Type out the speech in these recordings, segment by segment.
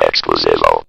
Exclusivo.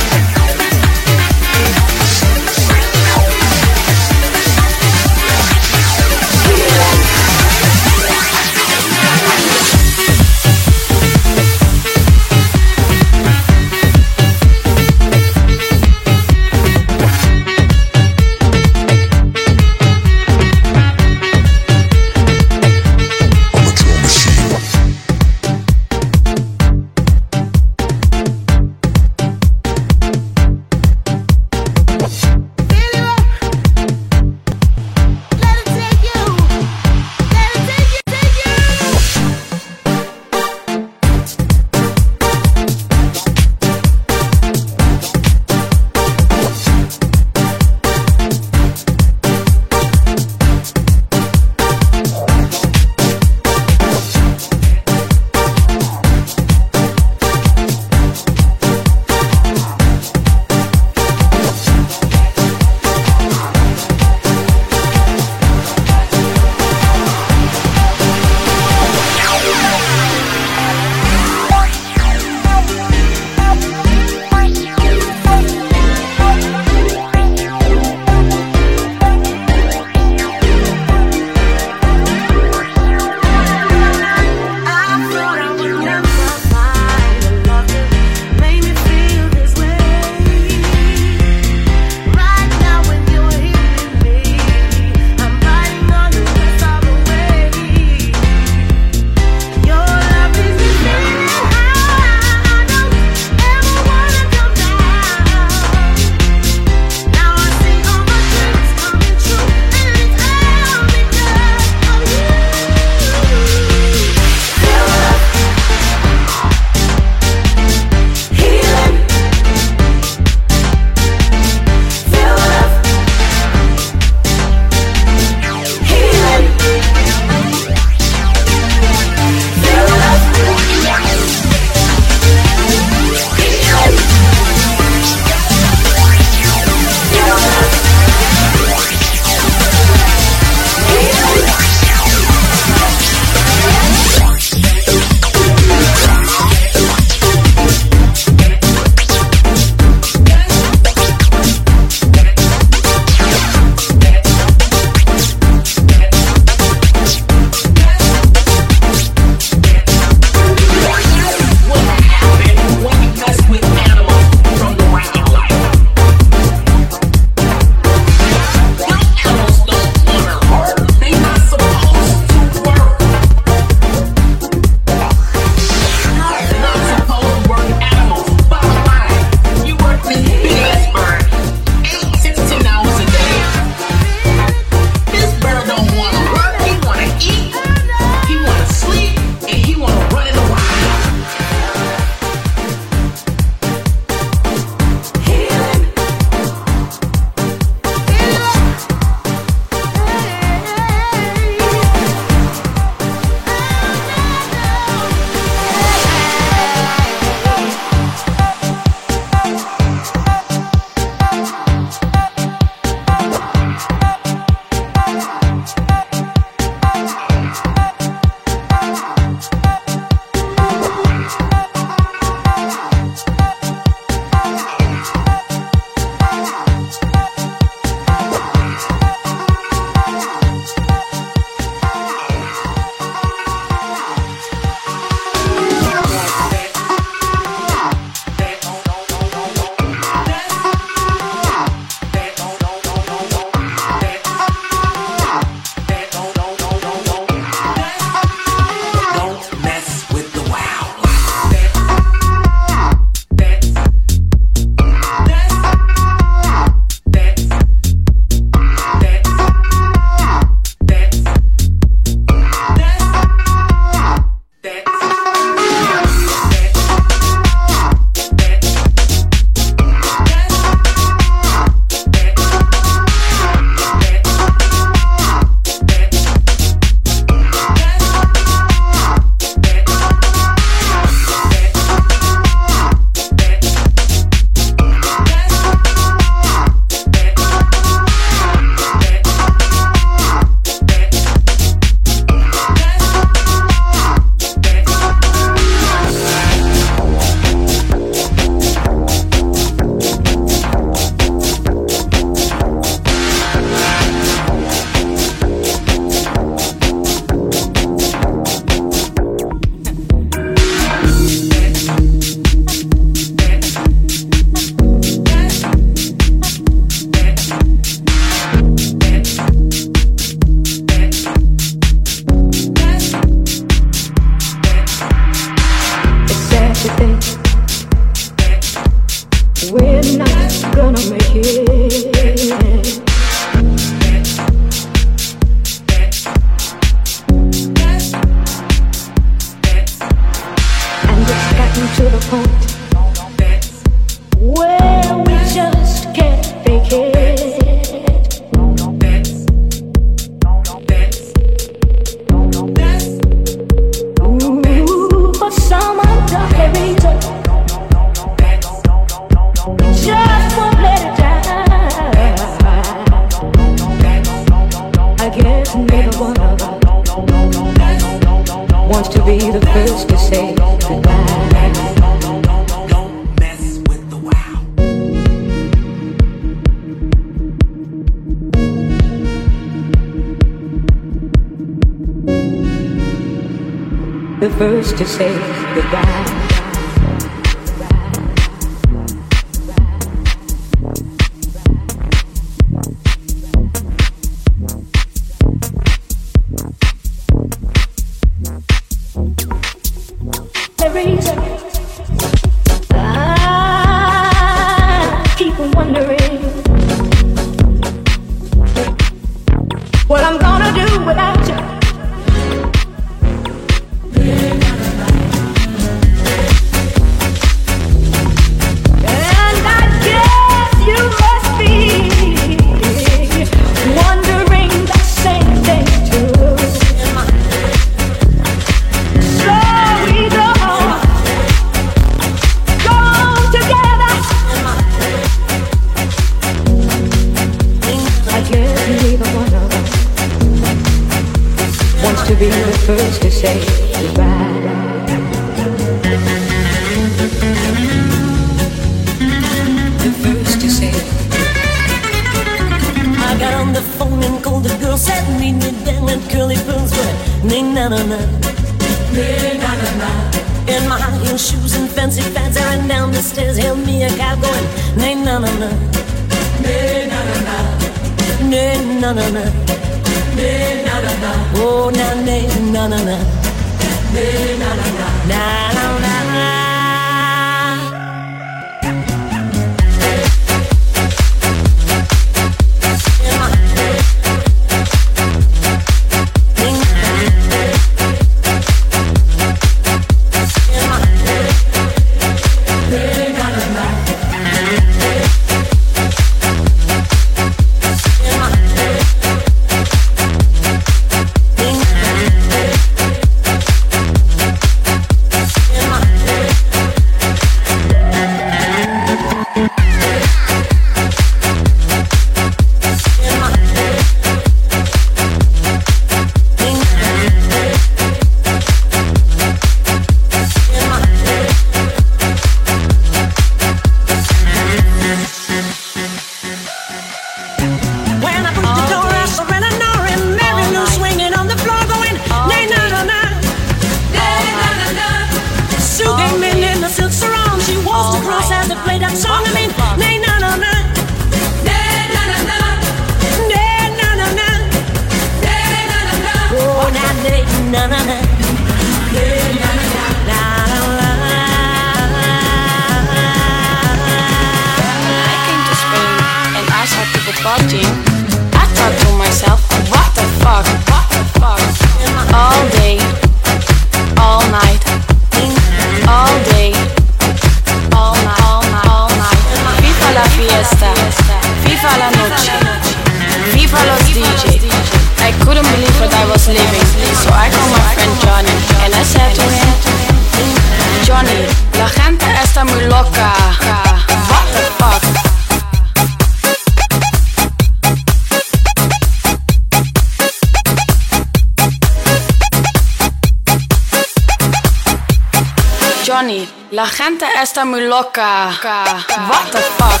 Loca. What the fuck?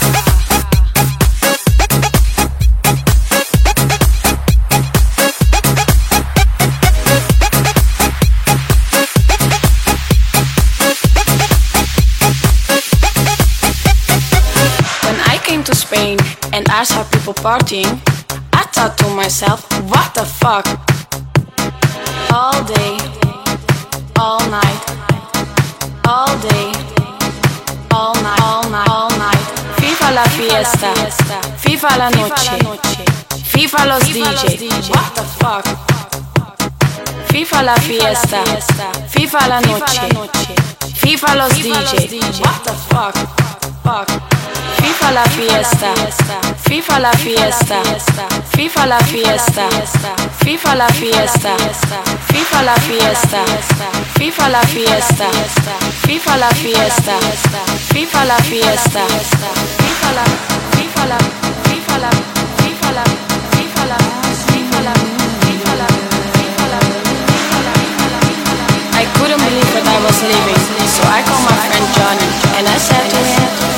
When I came to Spain and I saw people partying, I thought to myself, what the fuck? All day, all night all day, la fiesta, FIFA la noche, FIFA los DJ. What the fuck? FIFA la fiesta, FIFA la noche, FIFA los DJ. What the fuck? Fuck. FIFA la fiesta, FIFA la fiesta, FIFA la fiesta, FIFA la fiesta, FIFA la fiesta, FIFA la fiesta, FIFA la fiesta, FIFA la fiesta, FIFA la, FIFA la, FIFA la, FIFA la, FIFA la, FIFA la, FIFA la, FIFA la, I couldn't believe what I was leaving, so I called my friend Johnny and I said to him,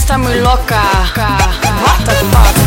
Está muy loca. What the fuck?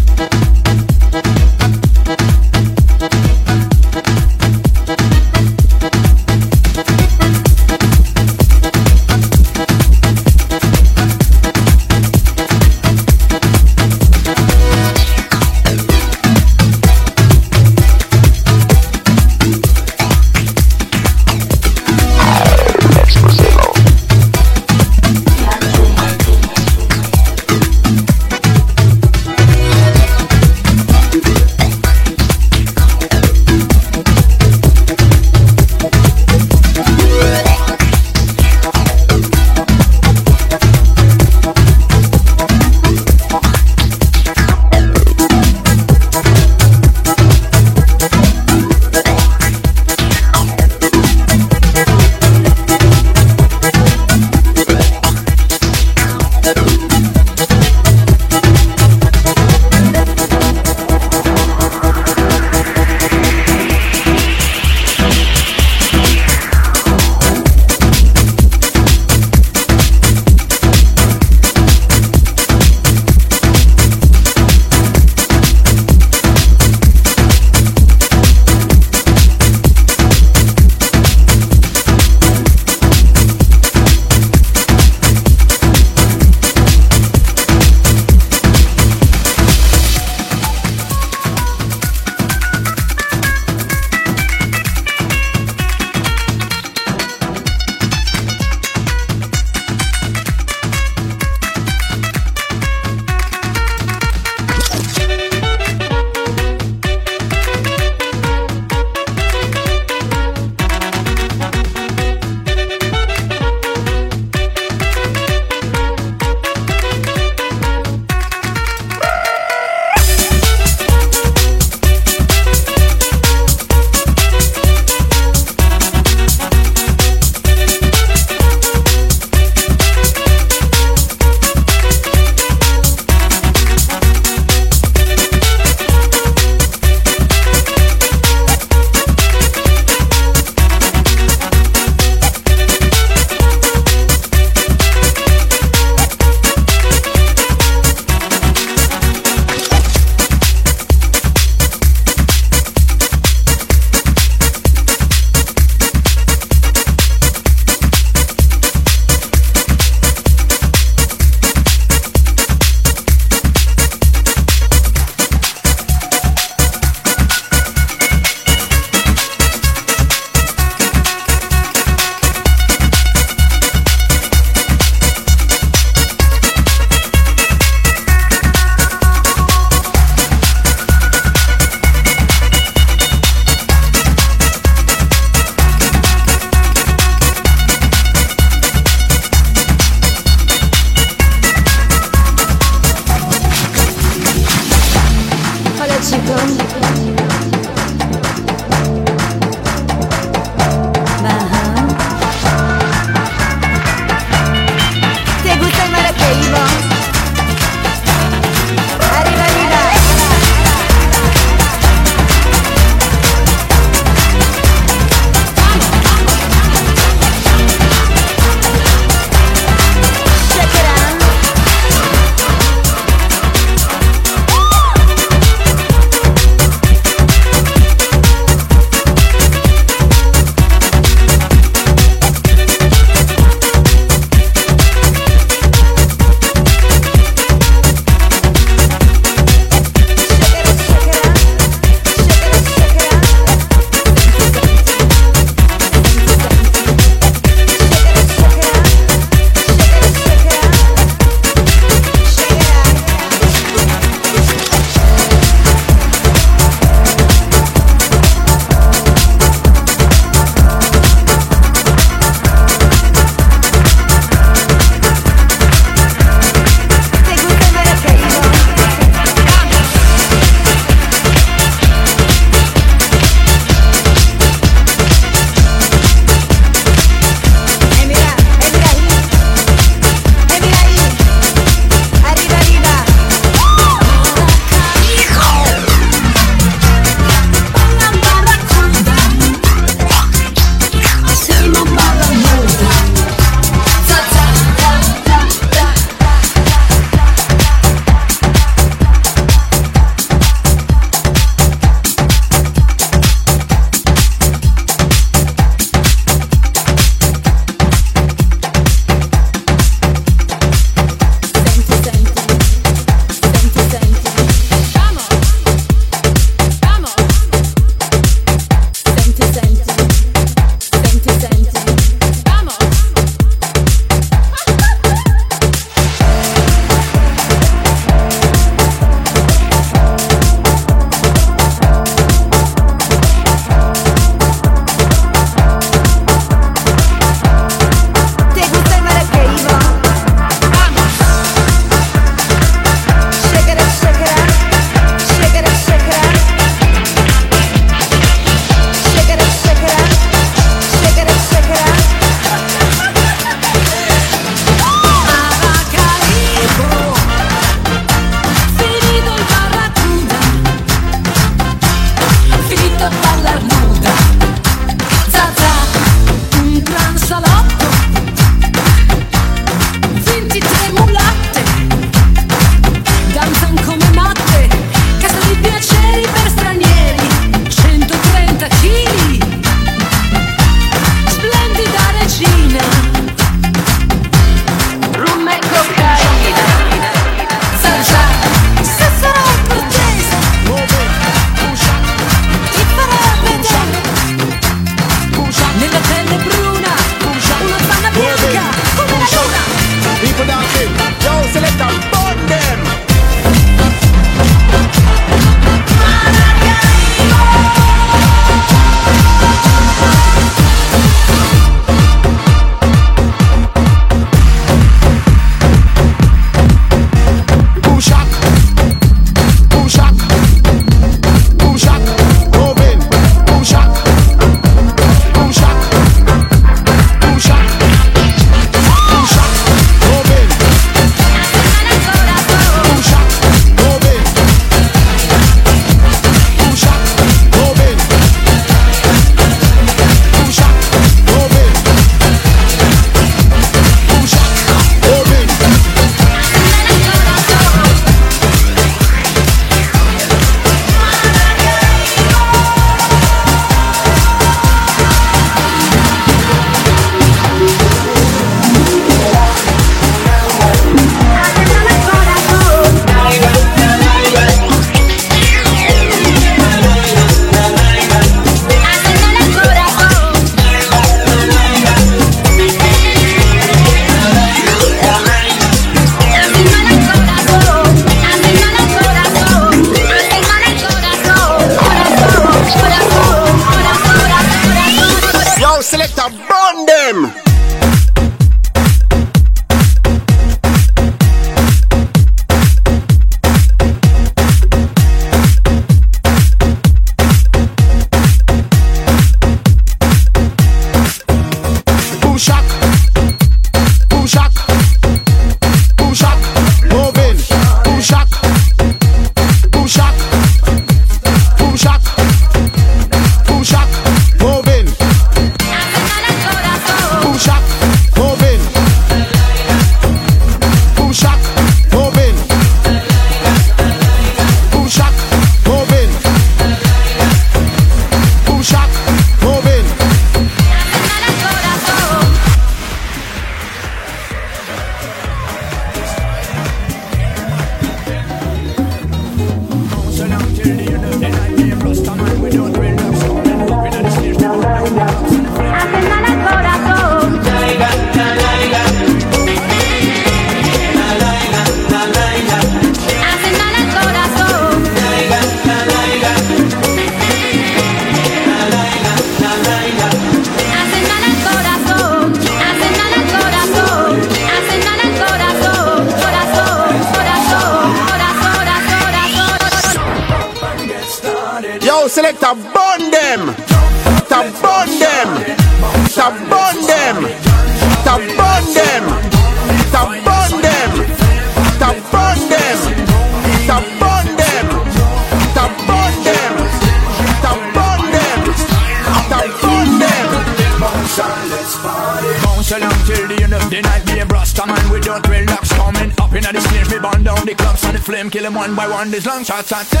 tongue, cha cha cha.